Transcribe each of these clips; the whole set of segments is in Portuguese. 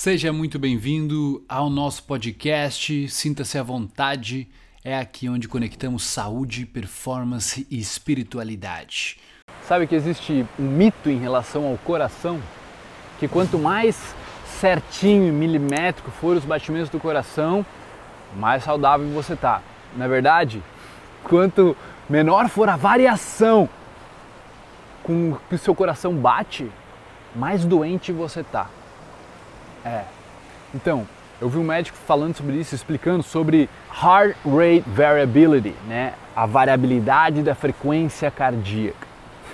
Seja muito bem-vindo ao nosso podcast. Sinta-se à vontade. É aqui onde conectamos saúde, performance e espiritualidade. Sabe que existe um mito em relação ao coração? Que quanto mais certinho e milimétrico for os batimentos do coração, mais saudável você tá. Na é verdade, quanto menor for a variação com que o seu coração bate, mais doente você tá. É. Então, eu vi um médico falando sobre isso, explicando sobre heart rate variability, né? A variabilidade da frequência cardíaca.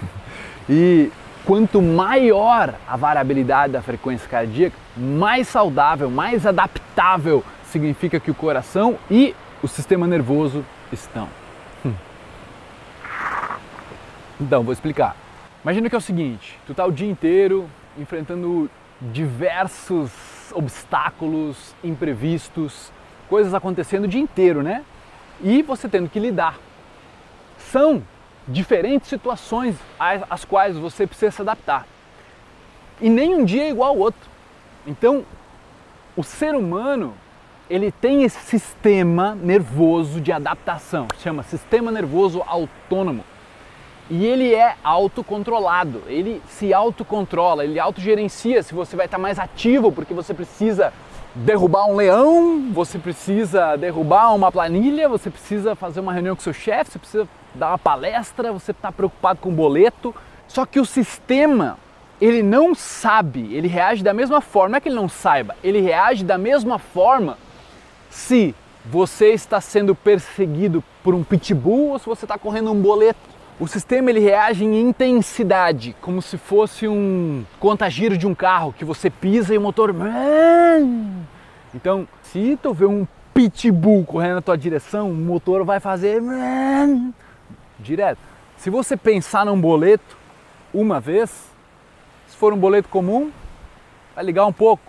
e quanto maior a variabilidade da frequência cardíaca, mais saudável, mais adaptável significa que o coração e o sistema nervoso estão. Então, vou explicar. Imagina que é o seguinte, tu tá o dia inteiro enfrentando diversos obstáculos, imprevistos, coisas acontecendo o dia inteiro, né? E você tendo que lidar. São diferentes situações às quais você precisa se adaptar. E nem um dia é igual ao outro. Então, o ser humano, ele tem esse sistema nervoso de adaptação, chama sistema nervoso autônomo e ele é autocontrolado, ele se autocontrola, ele autogerencia se você vai estar mais ativo porque você precisa derrubar um leão, você precisa derrubar uma planilha, você precisa fazer uma reunião com seu chefe, você precisa dar uma palestra, você está preocupado com o boleto. Só que o sistema, ele não sabe, ele reage da mesma forma, não é que ele não saiba, ele reage da mesma forma se você está sendo perseguido por um pitbull ou se você está correndo um boleto. O sistema ele reage em intensidade, como se fosse um contagiro de um carro que você pisa e o motor. Então, se tu vê um pitbull correndo na tua direção, o motor vai fazer direto. Se você pensar num boleto uma vez, se for um boleto comum, vai ligar um pouco.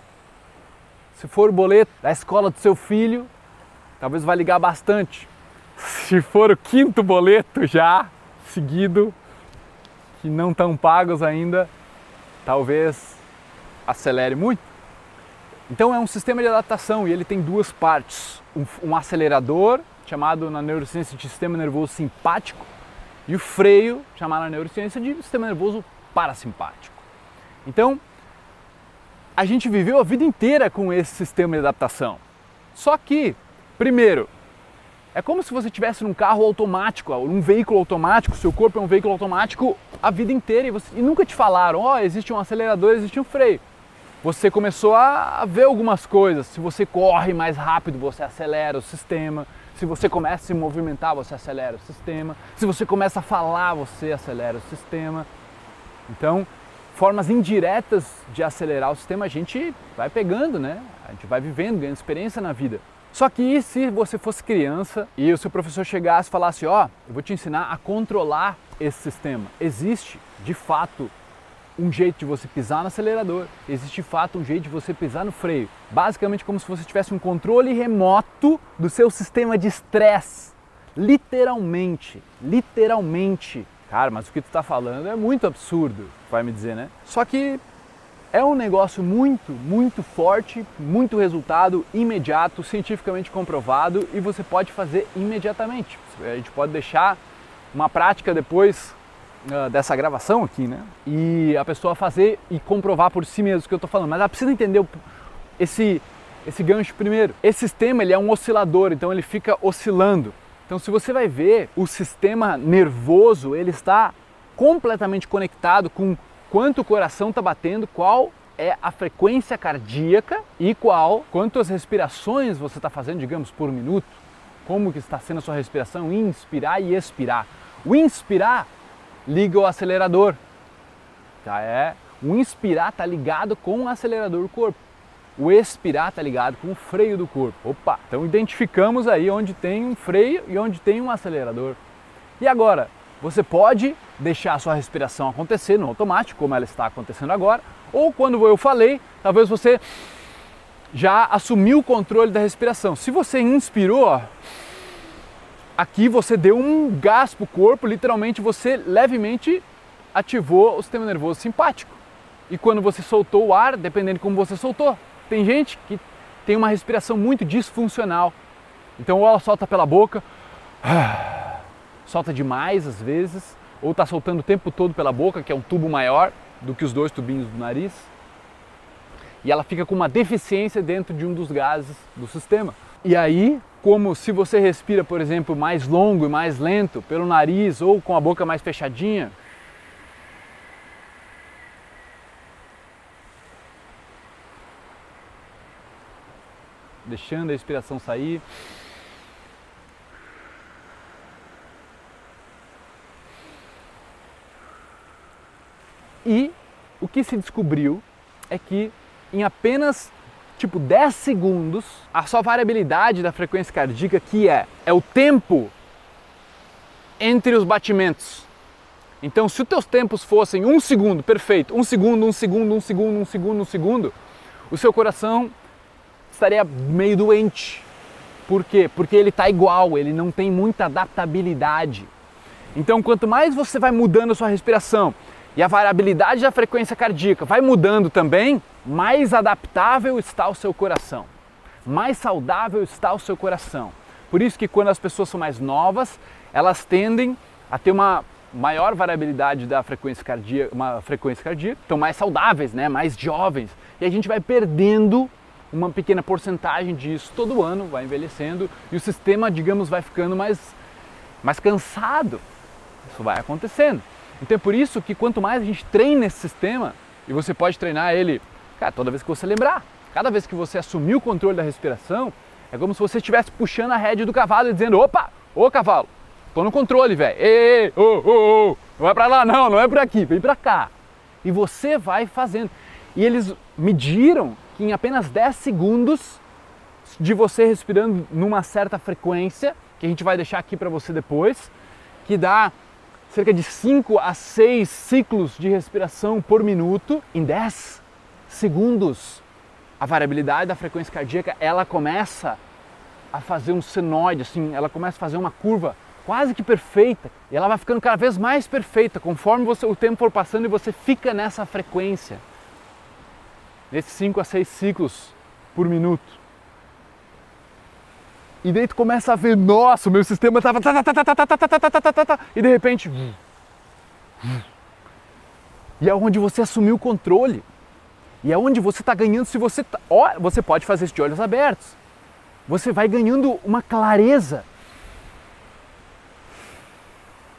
Se for o boleto da escola do seu filho, talvez vai ligar bastante. Se for o quinto boleto já, seguido que não estão pagos ainda, talvez acelere muito. Então é um sistema de adaptação e ele tem duas partes: um, um acelerador, chamado na neurociência de sistema nervoso simpático, e o freio, chamado na neurociência de sistema nervoso parasimpático. Então, a gente viveu a vida inteira com esse sistema de adaptação. Só que, primeiro, é como se você estivesse num carro automático, num veículo automático, seu corpo é um veículo automático a vida inteira e, você, e nunca te falaram, ó, oh, existe um acelerador, existe um freio. Você começou a ver algumas coisas. Se você corre mais rápido, você acelera o sistema. Se você começa a se movimentar, você acelera o sistema. Se você começa a falar, você acelera o sistema. Então, formas indiretas de acelerar o sistema a gente vai pegando, né? A gente vai vivendo, ganhando experiência na vida. Só que se você fosse criança e o seu professor chegasse e falasse, ó, oh, eu vou te ensinar a controlar esse sistema. Existe, de fato, um jeito de você pisar no acelerador, existe de fato um jeito de você pisar no freio. Basicamente como se você tivesse um controle remoto do seu sistema de estresse. Literalmente, literalmente. Cara, mas o que tu está falando é muito absurdo, vai me dizer, né? Só que é um negócio muito, muito forte, muito resultado imediato, cientificamente comprovado e você pode fazer imediatamente. A gente pode deixar uma prática depois uh, dessa gravação aqui, né? E a pessoa fazer e comprovar por si mesmo o que eu estou falando. Mas ela precisa entender esse, esse gancho primeiro. Esse sistema ele é um oscilador, então ele fica oscilando. Então se você vai ver, o sistema nervoso ele está completamente conectado com quanto o coração está batendo, qual é a frequência cardíaca e qual, quantas respirações você está fazendo, digamos, por minuto, como que está sendo a sua respiração, inspirar e expirar. O inspirar liga o acelerador, tá? É, o inspirar está ligado com o acelerador do corpo. O expirar está ligado com o freio do corpo. Opa! Então identificamos aí onde tem um freio e onde tem um acelerador. E agora, você pode deixar a sua respiração acontecer no automático, como ela está acontecendo agora, ou quando eu falei, talvez você já assumiu o controle da respiração. Se você inspirou, aqui você deu um gás para o corpo, literalmente você levemente ativou o sistema nervoso simpático. E quando você soltou o ar, dependendo de como você soltou, tem gente que tem uma respiração muito disfuncional. Então ou ela solta pela boca, solta demais às vezes, ou está soltando o tempo todo pela boca, que é um tubo maior do que os dois tubinhos do nariz. E ela fica com uma deficiência dentro de um dos gases do sistema. E aí, como se você respira, por exemplo, mais longo e mais lento pelo nariz ou com a boca mais fechadinha, deixando a respiração sair. E o que se descobriu é que em apenas tipo 10 segundos, a sua variabilidade da frequência cardíaca, que é, é o tempo entre os batimentos. Então, se os teus tempos fossem um segundo, perfeito, um segundo, um segundo, um segundo, um segundo, um segundo, o seu coração estaria meio doente. Por quê? Porque ele está igual, ele não tem muita adaptabilidade. Então, quanto mais você vai mudando a sua respiração e a variabilidade da frequência cardíaca vai mudando também, mais adaptável está o seu coração, mais saudável está o seu coração. Por isso que quando as pessoas são mais novas, elas tendem a ter uma maior variabilidade da frequência cardíaca, uma frequência cardíaca, estão mais saudáveis, né, mais jovens. E a gente vai perdendo uma pequena porcentagem disso todo ano, vai envelhecendo e o sistema, digamos, vai ficando mais, mais cansado. Isso vai acontecendo. Então é por isso que quanto mais a gente treina esse sistema, e você pode treinar ele, cara, toda vez que você lembrar, cada vez que você assumir o controle da respiração, é como se você estivesse puxando a rédea do cavalo e dizendo: opa, ô cavalo, tô no controle, velho, ei, ô, ô, ô, não vai pra lá não, não é por aqui, vem pra cá. E você vai fazendo. E eles mediram que em apenas 10 segundos de você respirando numa certa frequência, que a gente vai deixar aqui para você depois, que dá cerca de 5 a 6 ciclos de respiração por minuto, em 10 segundos, a variabilidade da frequência cardíaca, ela começa a fazer um senoide, assim, ela começa a fazer uma curva quase que perfeita, e ela vai ficando cada vez mais perfeita conforme você, o tempo for passando e você fica nessa frequência nesses 5 a 6 ciclos por minuto. E daí tu começa a ver, nossa, o meu sistema estava e de repente e é onde você assumiu o controle. E é onde você está ganhando se você tá, você pode fazer isso de olhos abertos. Você vai ganhando uma clareza.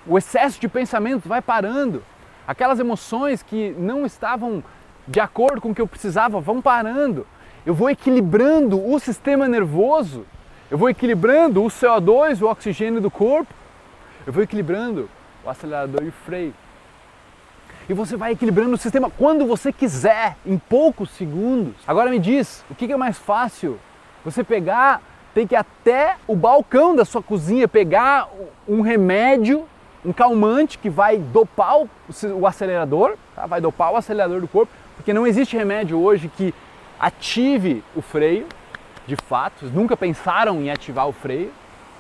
O excesso de pensamento vai parando. Aquelas emoções que não estavam de acordo com o que eu precisava, vão parando. Eu vou equilibrando o sistema nervoso, eu vou equilibrando o CO2, o oxigênio do corpo, eu vou equilibrando o acelerador e o freio. E você vai equilibrando o sistema quando você quiser, em poucos segundos. Agora me diz, o que é mais fácil? Você pegar, tem que ir até o balcão da sua cozinha, pegar um remédio, um calmante que vai dopar o acelerador, tá? vai dopar o acelerador do corpo, porque não existe remédio hoje que ative o freio, de fato, nunca pensaram em ativar o freio,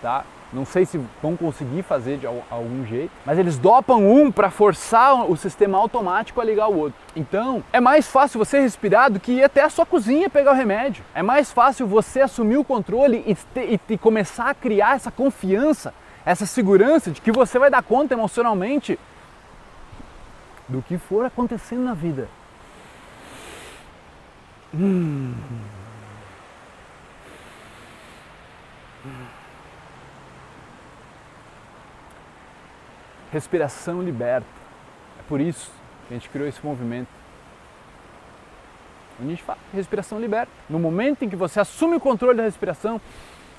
tá? Não sei se vão conseguir fazer de algum jeito, mas eles dopam um para forçar o sistema automático a ligar o outro. Então, é mais fácil você respirar do que ir até a sua cozinha pegar o remédio. É mais fácil você assumir o controle e, te, e começar a criar essa confiança, essa segurança de que você vai dar conta emocionalmente do que for acontecendo na vida. Hum. Respiração liberta. É por isso que a gente criou esse movimento. A gente fala respiração liberta. No momento em que você assume o controle da respiração,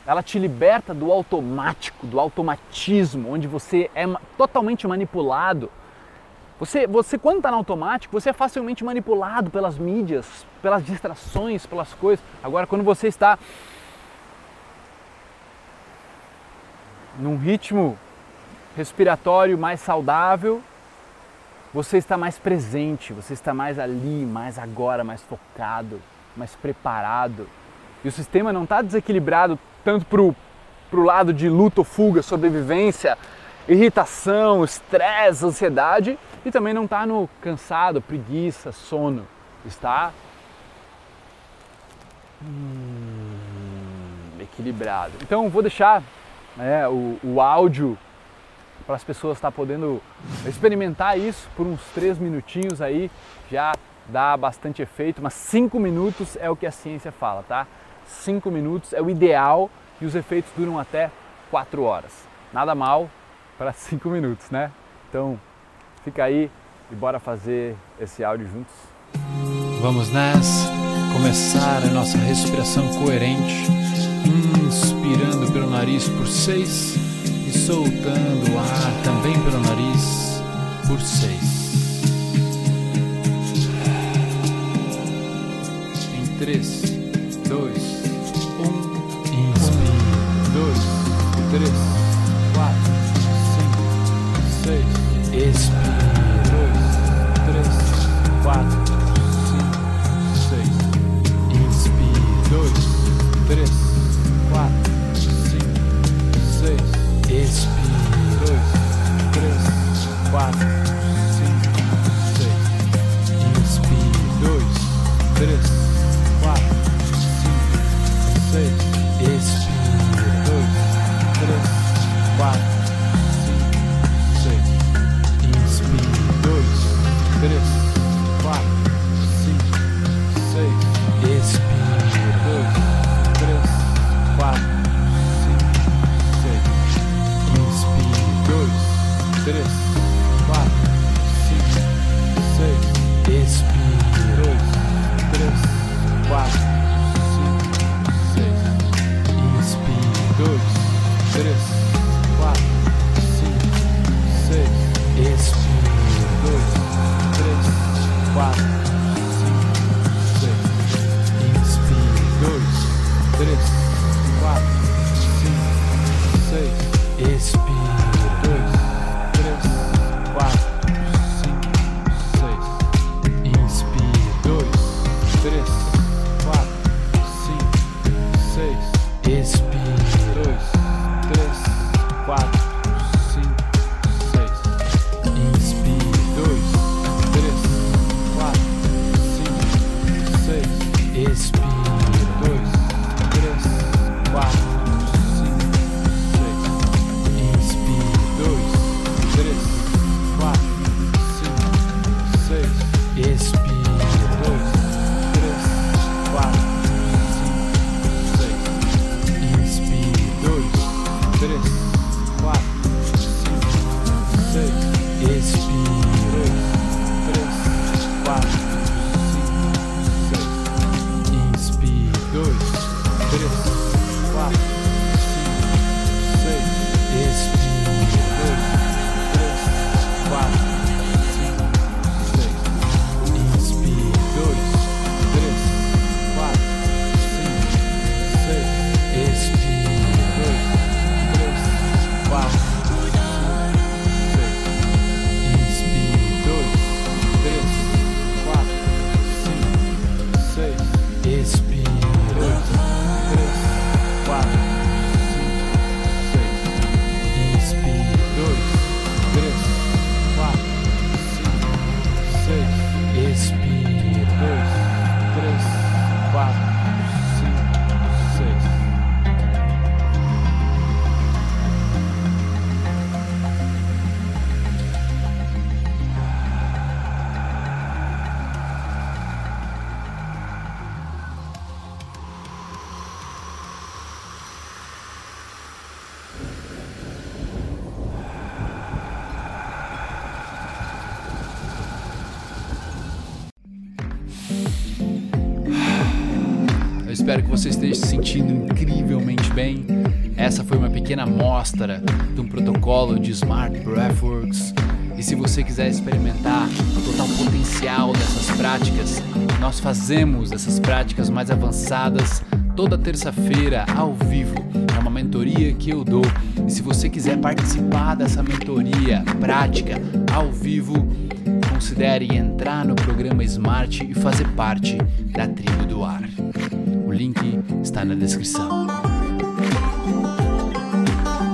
ela te liberta do automático, do automatismo, onde você é totalmente manipulado você, você quando está no automático, você é facilmente manipulado pelas mídias, pelas distrações, pelas coisas. Agora, quando você está num ritmo respiratório mais saudável, você está mais presente, você está mais ali, mais agora, mais focado, mais preparado. E o sistema não está desequilibrado tanto para o lado de luta ou fuga, sobrevivência, irritação, estresse, ansiedade, e também não está no cansado, preguiça, sono. Está Hum, equilibrado. Então vou deixar né, o, o áudio para as pessoas estar tá podendo experimentar isso por uns três minutinhos aí, já dá bastante efeito, mas cinco minutos é o que a ciência fala, tá? Cinco minutos é o ideal e os efeitos duram até quatro horas. Nada mal para cinco minutos, né? Então fica aí e bora fazer esse áudio juntos. Vamos nessa, começar a nossa respiração coerente, inspirando pelo nariz por seis e soltando o ar também espero que você esteja se sentindo incrivelmente bem. Essa foi uma pequena amostra de um protocolo de Smart Breathworks. E se você quiser experimentar o total potencial dessas práticas, nós fazemos essas práticas mais avançadas toda terça-feira ao vivo. É uma mentoria que eu dou. E se você quiser participar dessa mentoria prática ao vivo, considere entrar no programa Smart e fazer parte da tribo do ar link está na descrição.